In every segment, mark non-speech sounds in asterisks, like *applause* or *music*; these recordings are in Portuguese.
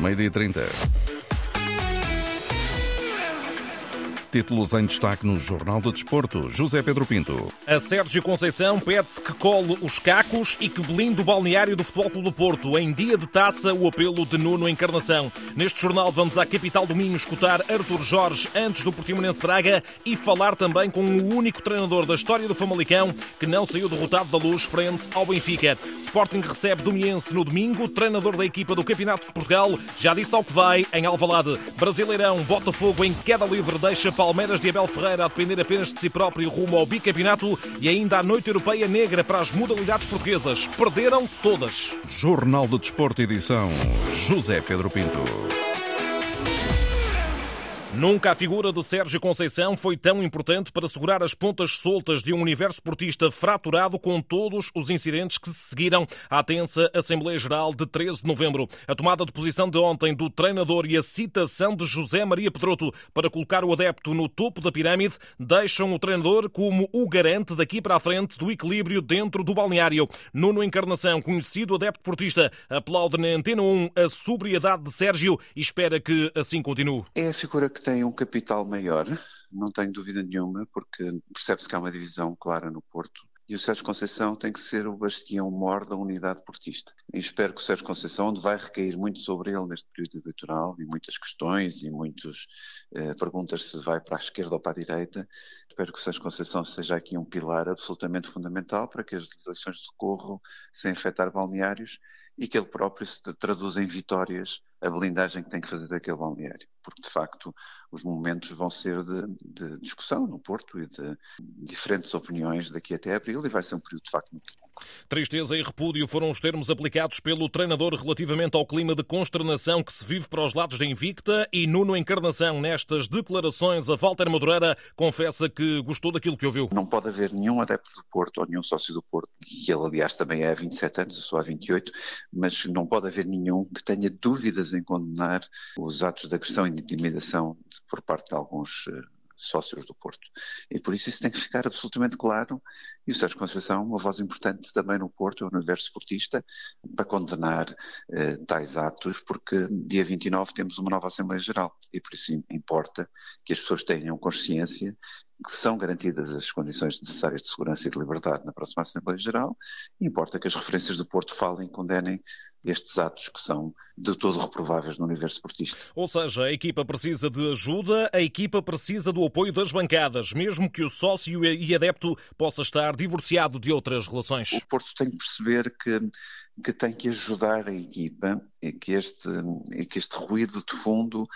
Meio-dia 30. Títulos em destaque no Jornal do Desporto. José Pedro Pinto. A Sérgio Conceição pede-se que cole os cacos e que blinde o balneário do Futebol Clube do Porto. Em dia de taça, o apelo de Nuno Encarnação. Neste jornal vamos à capital do Minho escutar Arthur Jorge antes do Portimonense Braga e falar também com o único treinador da história do Famalicão que não saiu derrotado da luz frente ao Benfica. Sporting recebe Domiense no domingo. treinador da equipa do Campeonato de Portugal já disse ao que vai em Alvalade. Brasileirão, Botafogo em queda livre deixa Palmeiras de Abel Ferreira a depender apenas de si próprio rumo ao bicampeonato e ainda a noite europeia negra para as modalidades portuguesas. Perderam todas. Jornal do Desporto, edição José Pedro Pinto. Nunca a figura de Sérgio Conceição foi tão importante para segurar as pontas soltas de um universo portista fraturado com todos os incidentes que se seguiram à tensa Assembleia Geral de 13 de novembro. A tomada de posição de ontem do treinador e a citação de José Maria Pedroto para colocar o adepto no topo da pirâmide deixam o treinador como o garante daqui para a frente do equilíbrio dentro do balneário. Nuno Encarnação, conhecido adepto portista, aplaude na Antena 1 a sobriedade de Sérgio e espera que assim continue. É a figura que tem um capital maior, não tenho dúvida nenhuma, porque percebe-se que há uma divisão clara no Porto. E o Sérgio Conceição tem que ser o bastião mor da unidade portista. E espero que o Sérgio Conceição, onde vai recair muito sobre ele neste período eleitoral, e muitas questões e muitas eh, perguntas se vai para a esquerda ou para a direita, espero que o Sérgio Conceição seja aqui um pilar absolutamente fundamental para que as eleições decorram sem afetar balneários e que ele próprio se traduza em vitórias a blindagem que tem que fazer daquele balneário, porque de facto os momentos vão ser de, de discussão no Porto e de diferentes opiniões daqui até abril e vai ser um período de facto muito longo. Tristeza e repúdio foram os termos aplicados pelo treinador relativamente ao clima de consternação que se vive para os lados da Invicta e Nuno Encarnação nestas declarações a Walter Madureira confessa que gostou daquilo que ouviu. Não pode haver nenhum adepto do Porto ou nenhum sócio do Porto, e ele aliás também é há 27 anos, eu sou há 28, mas não pode haver nenhum que tenha dúvidas em condenar os atos de agressão e de intimidação por parte de alguns eh, sócios do Porto. E por isso isso tem que ficar absolutamente claro. E o Sérgio Conceição, uma voz importante também no Porto, no universo esportista, para condenar eh, tais atos, porque dia 29 temos uma nova Assembleia Geral. E por isso importa que as pessoas tenham consciência que são garantidas as condições necessárias de segurança e de liberdade na próxima Assembleia Geral, e importa que as referências do Porto falem condenem estes atos que são de todo reprováveis no universo esportista. Ou seja, a equipa precisa de ajuda, a equipa precisa do apoio das bancadas, mesmo que o sócio e adepto possa estar divorciado de outras relações. O Porto tem que perceber que, que tem que ajudar a equipa e que este, e que este ruído de fundo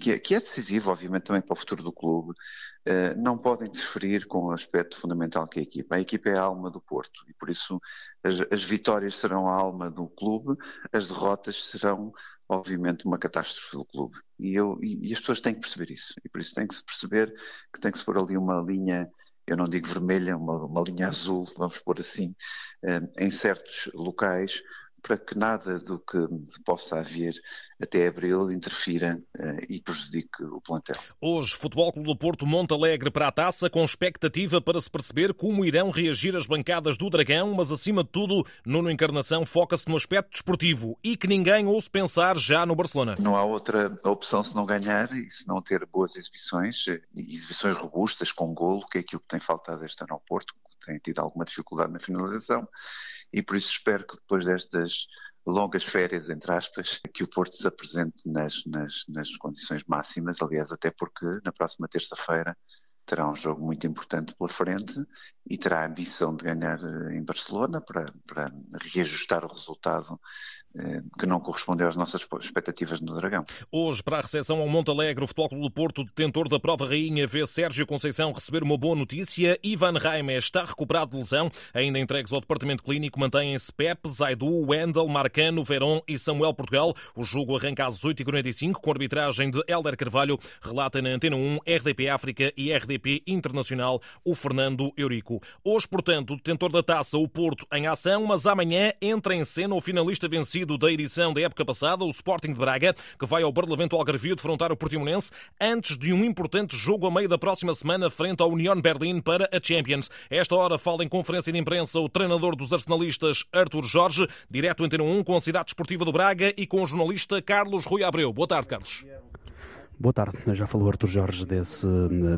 que é, que é, decisivo, obviamente, também para o futuro do clube, uh, não pode interferir com o aspecto fundamental que é a equipa. A equipa é a alma do Porto e, por isso, as, as vitórias serão a alma do clube, as derrotas serão, obviamente, uma catástrofe do clube. E, eu, e, e as pessoas têm que perceber isso. E, por isso, tem que se perceber que tem que se pôr ali uma linha eu não digo vermelha, uma, uma linha azul, vamos pôr assim, eh, em certos locais, para que nada do que possa haver até abril interfira uh, e prejudique o plantel. Hoje, Futebol Clube do Porto monta alegre para a taça com expectativa para se perceber como irão reagir as bancadas do Dragão, mas acima de tudo, Nuno Encarnação foca-se no aspecto desportivo e que ninguém ouça pensar já no Barcelona. Não há outra opção se não ganhar e se não ter boas exibições, eh, exibições robustas com golo, que é aquilo que tem faltado este ano ao Porto, que tem tido alguma dificuldade na finalização e por isso espero que depois destas longas férias, entre aspas, que o Porto se apresente nas, nas, nas condições máximas, aliás, até porque na próxima terça-feira terá um jogo muito importante pela frente e terá a ambição de ganhar eh, em Barcelona para, para reajustar o resultado que não correspondeu às nossas expectativas no Dragão. Hoje, para a recepção ao Monte Alegre, o Futebol Clube do Porto, detentor da prova rainha, vê Sérgio Conceição receber uma boa notícia. Ivan Raime está recuperado de lesão. Ainda entregues ao Departamento Clínico, mantêm-se Pepe, Zaidu, Wendel, Marcano, Veron e Samuel Portugal. O jogo arranca às 8h45 com arbitragem de Helder Carvalho. Relata na Antena 1, RDP África e RDP Internacional o Fernando Eurico. Hoje, portanto, o detentor da taça, o Porto, em ação, mas amanhã entra em cena o finalista vencido partido da edição da época passada, o Sporting de Braga, que vai ao Barlavento Algarvio defrontar o Portimonense antes de um importante jogo a meio da próxima semana frente ao Union Berlin para a Champions. Esta hora fala em conferência de imprensa o treinador dos arsenalistas, Artur Jorge, direto em 1 com a Cidade Esportiva do Braga e com o jornalista Carlos Rui Abreu. Boa tarde, Carlos. Boa tarde. Já falou Artur Jorge desse,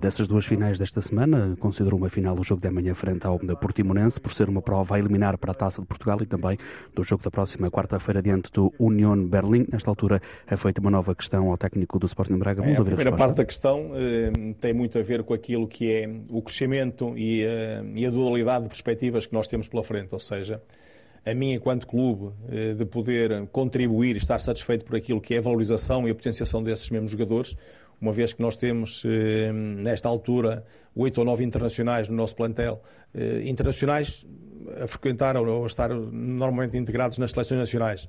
dessas duas finais desta semana. Considerou uma final o jogo da manhã frente ao Portimonense por ser uma prova a eliminar para a Taça de Portugal e também do jogo da próxima quarta-feira diante do Union Berlim. Nesta altura é feita uma nova questão ao técnico do Sporting Braga. Vamos é, a primeira a parte da questão eh, tem muito a ver com aquilo que é o crescimento e, eh, e a dualidade de perspectivas que nós temos pela frente, ou seja, a mim, enquanto clube, eh, de poder contribuir e estar satisfeito por aquilo que é a valorização e a potenciação desses mesmos jogadores, uma vez que nós temos, eh, nesta altura, oito ou nove internacionais no nosso plantel, eh, internacionais a frequentar ou a estar normalmente integrados nas seleções nacionais.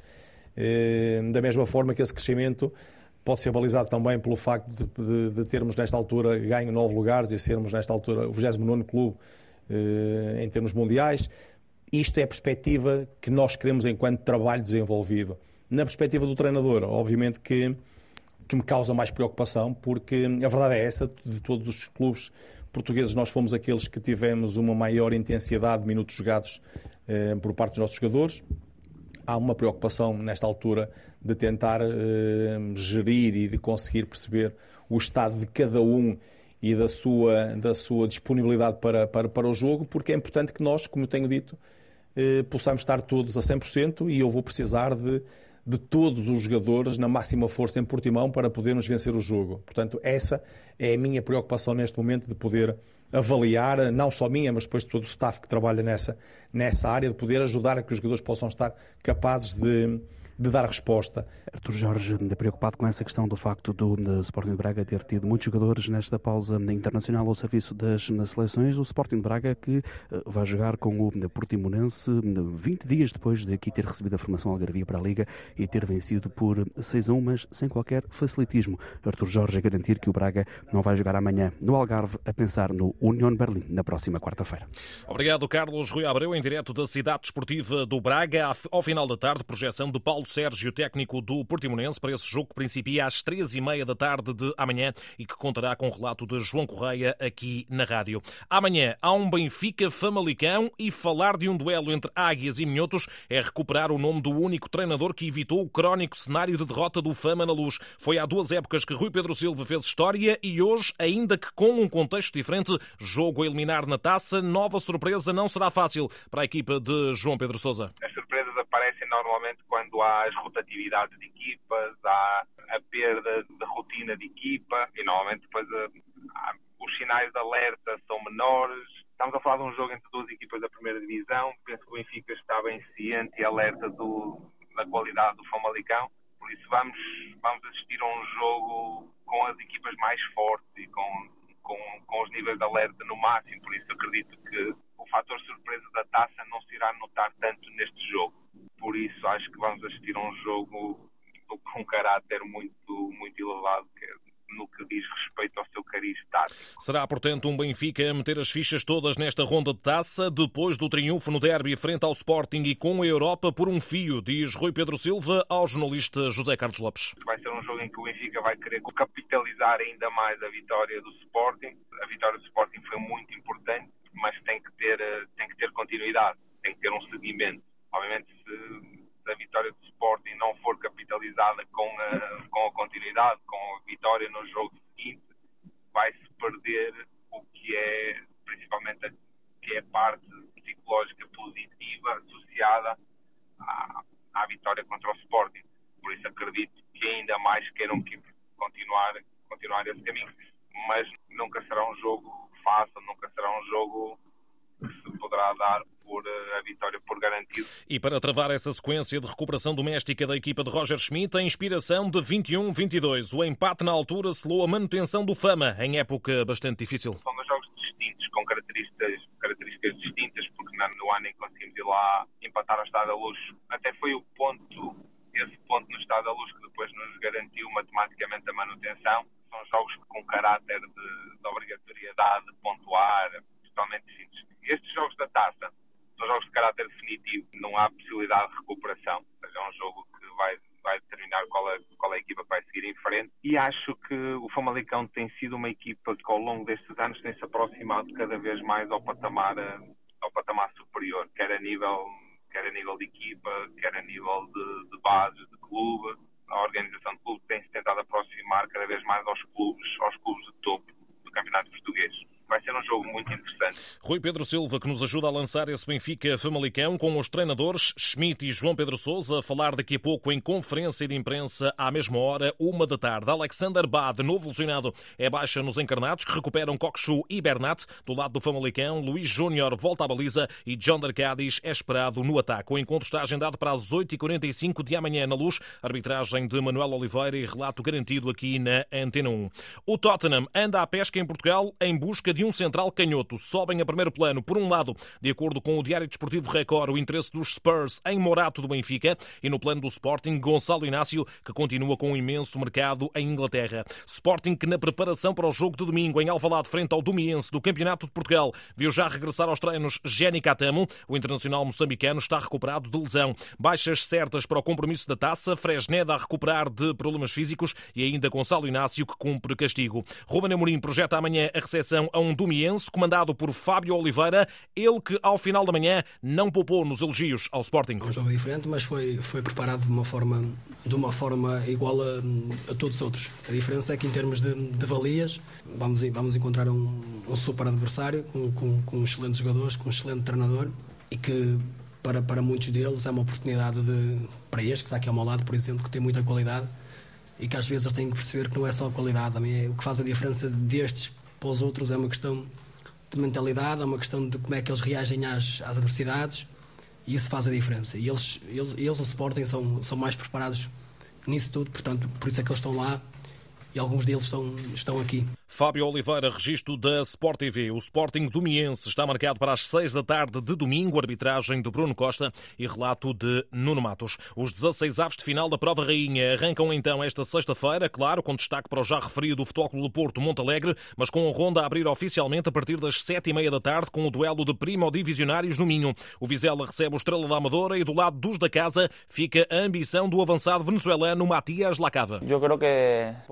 Da mesma forma que esse crescimento pode ser balizado também pelo facto de, de, de termos, nesta altura, ganho nove lugares e sermos, nesta altura, o 29 clube em termos mundiais. Isto é a perspectiva que nós queremos enquanto trabalho desenvolvido. Na perspectiva do treinador, obviamente que, que me causa mais preocupação, porque a verdade é essa, de todos os clubes portugueses, nós fomos aqueles que tivemos uma maior intensidade de minutos jogados eh, por parte dos nossos jogadores. Há uma preocupação nesta altura de tentar eh, gerir e de conseguir perceber o estado de cada um e da sua, da sua disponibilidade para, para, para o jogo, porque é importante que nós, como eu tenho dito, eh, possamos estar todos a 100% e eu vou precisar de, de todos os jogadores na máxima força em Portimão para podermos vencer o jogo. Portanto, essa é a minha preocupação neste momento de poder avaliar, não só minha, mas depois de todo o staff que trabalha nessa, nessa área, de poder ajudar a que os jogadores possam estar capazes de de dar resposta. Artur Jorge, preocupado com essa questão do facto do Sporting de Braga ter tido muitos jogadores nesta pausa internacional ao serviço das seleções, o Sporting de Braga que eh, vai jogar com o Portimonense 20 dias depois de aqui ter recebido a formação algarvia para a Liga e ter vencido por 6 a 1, mas sem qualquer facilitismo. Artur Jorge a garantir que o Braga não vai jogar amanhã no Algarve a pensar no Union Berlim na próxima quarta-feira. Obrigado, Carlos Rui Abreu, em direto da cidade desportiva do Braga, ao final da tarde, projeção de Paulo Paulo Sérgio, técnico do Portimonense, para esse jogo que principia às três e meia da tarde de amanhã e que contará com o relato de João Correia aqui na rádio. Amanhã há um Benfica Famalicão e falar de um duelo entre Águias e Minhotos é recuperar o nome do único treinador que evitou o crónico cenário de derrota do Fama na luz. Foi há duas épocas que Rui Pedro Silva fez história e hoje, ainda que com um contexto diferente, jogo a eliminar na taça, nova surpresa não será fácil para a equipa de João Pedro Sousa aparecem normalmente quando há as rotatividades de equipas, há a perda de rotina de equipa e normalmente depois a, os sinais de alerta são menores. Estamos a falar de um jogo entre duas equipas da primeira divisão. Penso que o Benfica está bem ciente e alerta do, da qualidade do Famalicão. Por isso vamos, vamos assistir a um jogo com as equipas mais fortes e com, com, com os níveis de alerta no máximo. Por isso acredito que o fator surpresa da taça não se irá notar tanto neste jogo acho que vamos assistir a um jogo com um caráter muito, muito elevado, que é no que diz respeito ao seu cariz tático. Será, portanto, um Benfica a meter as fichas todas nesta ronda de taça, depois do triunfo no derby frente ao Sporting e com a Europa por um fio, diz Rui Pedro Silva ao jornalista José Carlos Lopes. Vai ser um jogo em que o Benfica vai querer capitalizar ainda mais a vitória do Sporting. A vitória do Sporting foi muito importante, mas tem que ter, eh, tem que ter continuidade, tem que ter um seguimento Obviamente, se, se a vitória do Sporting não for capitalizada com a, com a continuidade, com a vitória no jogo seguinte, vai-se perder o que é principalmente a, que é a parte psicológica positiva associada à, à vitória contra o Sporting. Por isso acredito que ainda mais queiram que continuar, continuar esse caminho. Mas nunca será um jogo fácil, nunca será um jogo que se poderá dar por eh, a vitória por garantido. E para travar essa sequência de recuperação doméstica da equipa de Roger Schmidt, a inspiração de 21-22. O empate na altura selou a manutenção do Fama em época bastante difícil. São dois jogos distintos, com características, características distintas, porque no ano em que conseguimos ir lá empatar ao Estado da Luz, até foi o ponto, esse ponto no Estado da Luz que depois nos garantiu matematicamente a manutenção. São jogos com caráter de, de obrigatoriedade, de pontuar, totalmente distintos. Estes jogos da taça são jogos de caráter definitivo, não há possibilidade de recuperação. Ou seja, é um jogo frente e acho que o Famalicão tem sido uma equipa que ao longo destes anos tem se aproximado cada vez mais ao patamar, ao patamar superior, quer a nível, quer a nível de equipa, quer a nível de, de base, de clube. A organização de clube tem se tentado aproximar cada vez mais aos clubes, aos clubes de topo do campeonato português vai ser um jogo muito interessante. Rui Pedro Silva, que nos ajuda a lançar esse Benfica Famalicão com os treinadores Schmidt e João Pedro Sousa, a falar daqui a pouco em conferência de imprensa à mesma hora, uma da tarde. Alexander Bad, novo lesionado, é baixa nos encarnados, que recuperam Coxu e Bernat. Do lado do Famalicão, Luís Júnior volta à baliza e John Dercadis é esperado no ataque. O encontro está agendado para as 8h45 de amanhã na luz. Arbitragem de Manuel Oliveira e relato garantido aqui na Antena 1. O Tottenham anda à pesca em Portugal em busca de um central canhoto. Sobem a primeiro plano, por um lado, de acordo com o Diário Desportivo Record, o interesse dos Spurs em Morato do Benfica e no plano do Sporting, Gonçalo Inácio, que continua com um imenso mercado em Inglaterra. Sporting que na preparação para o jogo de domingo em Alvalade frente ao Domiense do Campeonato de Portugal viu já regressar aos treinos Jenny Catamo. O internacional moçambicano está recuperado de lesão. Baixas certas para o compromisso da taça, Fresneda a recuperar de problemas físicos e ainda Gonçalo Inácio que cumpre castigo. Ruben Amorim projeta amanhã a recepção a um Domiense, comandado por Fábio Oliveira, ele que ao final da manhã não poupou nos elogios ao Sporting. É um jogo diferente, mas foi, foi preparado de uma forma, de uma forma igual a, a todos os outros. A diferença é que em termos de, de valias vamos, vamos encontrar um, um super adversário com, com, com excelentes jogadores, com um excelente treinador e que para, para muitos deles é uma oportunidade de, para este que está aqui ao meu lado, por exemplo, que tem muita qualidade e que às vezes eles têm que perceber que não é só a qualidade, também é o que faz a diferença destes para os outros é uma questão de mentalidade, é uma questão de como é que eles reagem às, às adversidades e isso faz a diferença. E eles, eles, eles no Sporting são, são mais preparados nisso tudo, portanto, por isso é que eles estão lá e alguns deles estão, estão aqui. Fábio Oliveira, registro da Sport TV. O Sporting Domiense está marcado para as seis da tarde de domingo, arbitragem de Bruno Costa e relato de Nuno Matos. Os 16 aves de final da Prova Rainha arrancam então esta sexta-feira, claro, com destaque para o já referido Futebol Clube do Porto Montalegre, mas com a ronda a abrir oficialmente a partir das sete e meia da tarde com o duelo de primo-divisionários no Minho. O Vizela recebe o Estrela da Amadora e do lado dos da casa fica a ambição do avançado venezuelano Matias Lacava.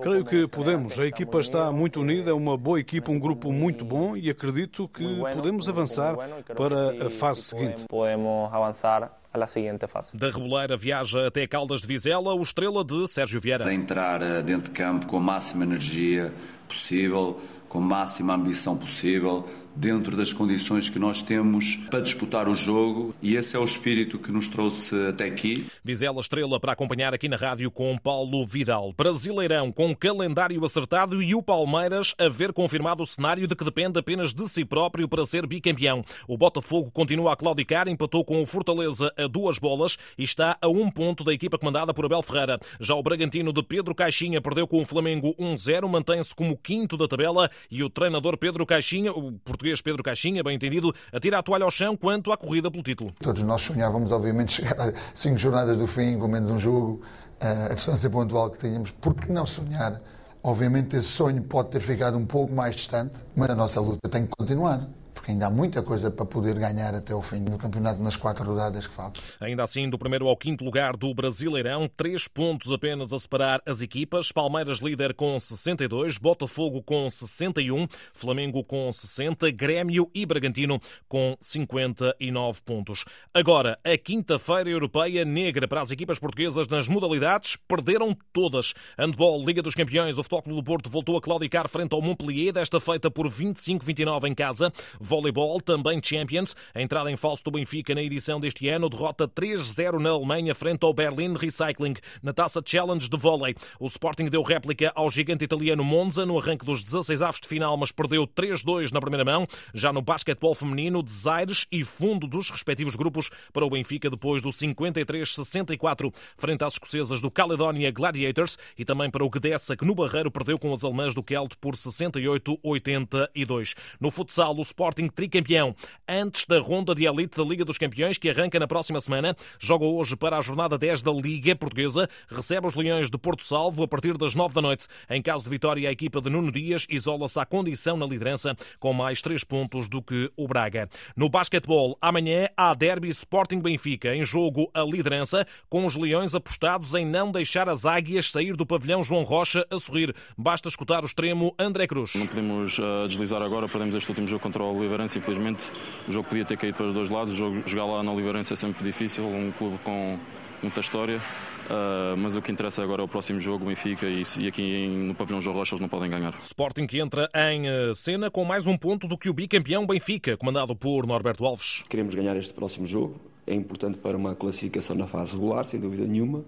Creio que podemos. A equipa está muito unida Unida é uma boa equipa, um grupo muito bom e acredito que podemos avançar para a fase seguinte. Podemos avançar à seguinte fase. Da Reboleira viaja até Caldas de Vizela, o estrela de Sérgio Vieira. De entrar eh, dentro de campo com a máxima energia possível, com a máxima ambição possível, dentro das condições que nós temos para disputar o jogo e esse é o espírito que nos trouxe até aqui. Vizela Estrela para acompanhar aqui na rádio com Paulo Vidal. Brasileirão com calendário acertado e o Palmeiras a ver confirmado o cenário de que depende apenas de si próprio para ser bicampeão. O Botafogo continua a claudicar, empatou com o Fortaleza a duas bolas e está a um ponto da equipa comandada por Abel Ferreira. Já o Bragantino de Pedro Caixinha perdeu com o Flamengo 1-0, mantém-se como quinto da tabela e o treinador Pedro Caixinha, o português Pedro Caixinha, bem entendido, atira a toalha ao chão quanto à corrida pelo título. Todos nós sonhávamos, obviamente, *laughs* chegar a cinco jornadas do fim, com menos um jogo, eh, a distância pontual que tínhamos. Por que não sonhar? Obviamente, esse sonho pode ter ficado um pouco mais distante, mas a nossa luta tem que continuar porque ainda há muita coisa para poder ganhar até o fim do campeonato nas quatro rodadas que faltam. Ainda assim, do primeiro ao quinto lugar do Brasileirão, três pontos apenas a separar as equipas. Palmeiras líder com 62, Botafogo com 61, Flamengo com 60, Grêmio e Bragantino com 59 pontos. Agora, a quinta-feira europeia negra para as equipas portuguesas nas modalidades perderam todas. Handball, Liga dos Campeões, o Futebol Clube do Porto voltou a claudicar frente ao Montpellier, desta feita por 25-29 em casa. Voleibol, também Champions. A entrada em falso do Benfica na edição deste ano, derrota 3-0 na Alemanha frente ao Berlin Recycling na Taça Challenge de vôlei. O Sporting deu réplica ao gigante italiano Monza no arranque dos 16 avos de final, mas perdeu 3-2 na primeira mão. Já no basquetebol feminino, desaires e fundo dos respectivos grupos para o Benfica depois do 53-64 frente às escocesas do Caledonia Gladiators e também para o Gdessa que no Barreiro perdeu com as alemãs do Kelt por 68-82. No futsal, o Sporting Sporting tricampeão. Antes da ronda de elite da Liga dos Campeões, que arranca na próxima semana, joga hoje para a jornada 10 da Liga Portuguesa, recebe os Leões de Porto Salvo a partir das 9 da noite. Em caso de vitória, a equipa de Nuno Dias isola-se à condição na liderança, com mais 3 pontos do que o Braga. No basquetebol, amanhã há derby Sporting Benfica, em jogo a liderança, com os Leões apostados em não deixar as águias sair do pavilhão João Rocha a sorrir. Basta escutar o extremo André Cruz. Não podemos uh, deslizar agora, perdemos este último jogo contra o Oliveirense, infelizmente o jogo podia ter caído para os dois lados, o jogo, jogar lá na Oliveirense é sempre difícil, um clube com muita história. Uh, mas o que interessa agora é o próximo jogo, o Benfica, e, e aqui em, no pavilhão João Rocha eles não podem ganhar. Sporting que entra em uh, cena com mais um ponto do que o bicampeão Benfica, comandado por Norberto Alves. Queremos ganhar este próximo jogo, é importante para uma classificação na fase regular, sem dúvida nenhuma,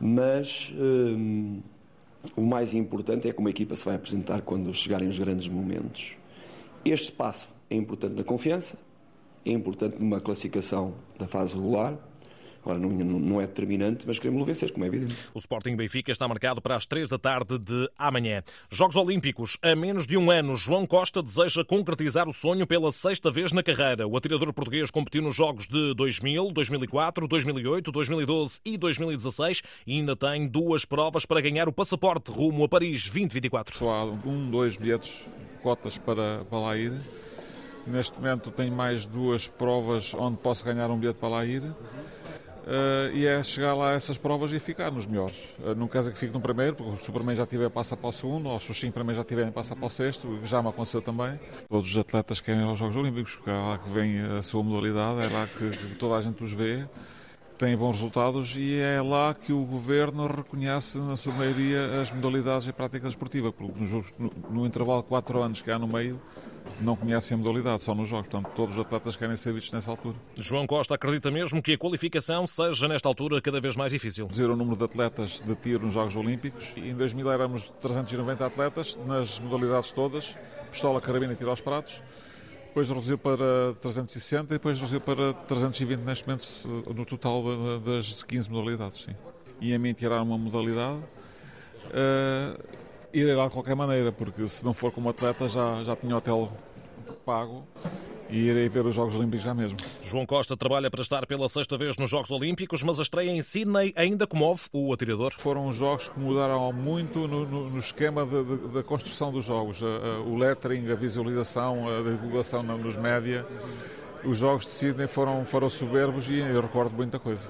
mas um, o mais importante é como a equipa se vai apresentar quando chegarem os grandes momentos. Este passo é importante na confiança, é importante numa classificação da fase regular Agora, não, não é determinante, mas queremos vencer, como é evidente. O Sporting Benfica está marcado para as três da tarde de amanhã. Jogos Olímpicos. A menos de um ano, João Costa deseja concretizar o sonho pela sexta vez na carreira. O atirador português competiu nos Jogos de 2000, 2004, 2008, 2012 e 2016 e ainda tem duas provas para ganhar o passaporte rumo a Paris 2024. Só há um, dois bilhetes, cotas para, para lá ir. Neste momento tenho mais duas provas onde posso ganhar um bilhete para lá ir. Uh, e é chegar lá a essas provas e ficar nos melhores. Uh, não quer dizer que fique no primeiro, porque o primeiro já tiver, passa para o segundo, ou se os cinco primeiros já tiverem, passa para o sexto, já me aconteceu também. Todos os atletas querem ir aos Jogos Olímpicos, porque é lá que vem a sua modalidade, é lá que, que toda a gente os vê, tem bons resultados e é lá que o governo reconhece, na sua maioria, as modalidades e a prática desportiva, porque no, no intervalo de quatro anos que há no meio, não conhecem a modalidade, só nos jogos. Portanto, todos os atletas querem ser vistos nessa altura. João Costa acredita mesmo que a qualificação seja, nesta altura, cada vez mais difícil. Reduzir o número de atletas de tiro nos Jogos Olímpicos. Em 2000 éramos 390 atletas nas modalidades todas, pistola, carabina e tiro aos pratos. Depois reduziu para 360 e depois reduziu para 320 neste momento no total das 15 modalidades. Sim. E a mim tirar uma modalidade. Uh, irei lá de qualquer maneira, porque se não for como atleta já, já tinha hotel pago e irei ver os Jogos Olímpicos já mesmo. João Costa trabalha para estar pela sexta vez nos Jogos Olímpicos, mas a estreia em Sydney ainda comove o atirador. Foram jogos que mudaram muito no, no, no esquema da construção dos jogos. o lettering, a visualização, a divulgação nos média. Os jogos de Sydney foram, foram soberbos e eu recordo muita coisa.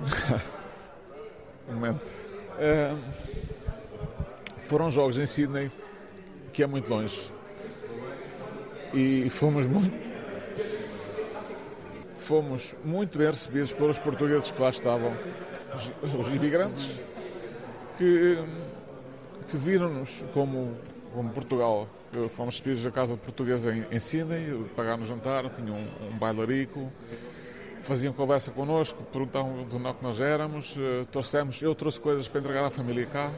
*laughs* um momento. É foram jogos em Sydney, que é muito longe. E fomos muito. Fomos muito bem recebidos pelos portugueses que lá estavam, os, os imigrantes, que, que viram-nos como, como Portugal. Fomos recebidos da casa portuguesa em, em Sydney, pagaram jantar, tinham um, um bailarico, faziam conversa connosco, perguntavam onde é nós éramos, uh, trouxemos, eu trouxe coisas para entregar à família cá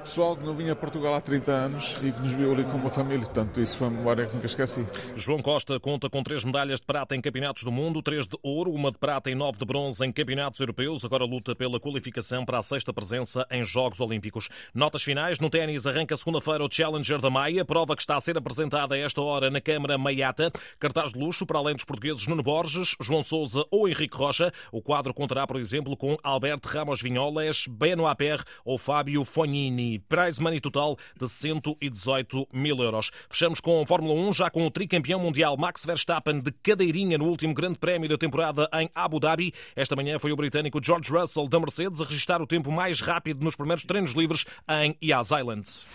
pessoal que não vinha a Portugal há 30 anos e que nos viu ali com uma família. Portanto, isso foi uma memória que nunca esqueci. João Costa conta com três medalhas de prata em campeonatos do mundo, três de ouro, uma de prata e nove de bronze em campeonatos europeus. Agora luta pela qualificação para a sexta presença em Jogos Olímpicos. Notas finais. No ténis arranca segunda-feira o Challenger da Maia, prova que está a ser apresentada a esta hora na Câmara Maiata. Cartaz de luxo para além dos portugueses Nuno Borges, João Souza ou Henrique Rocha. O quadro contará, por exemplo, com Alberto Ramos Vinholes, Beno Aper ou Fábio Fognini prize money total de 118 mil euros. Fechamos com a Fórmula 1, já com o tricampeão mundial Max Verstappen de cadeirinha no último grande prémio da temporada em Abu Dhabi. Esta manhã foi o britânico George Russell da Mercedes a registrar o tempo mais rápido nos primeiros treinos livres em Yas Islands.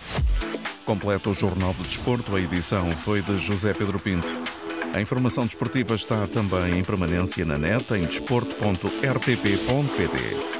Completa o Jornal de Desporto. A edição foi de José Pedro Pinto. A informação desportiva está também em permanência na net em desporto.rtp.pt.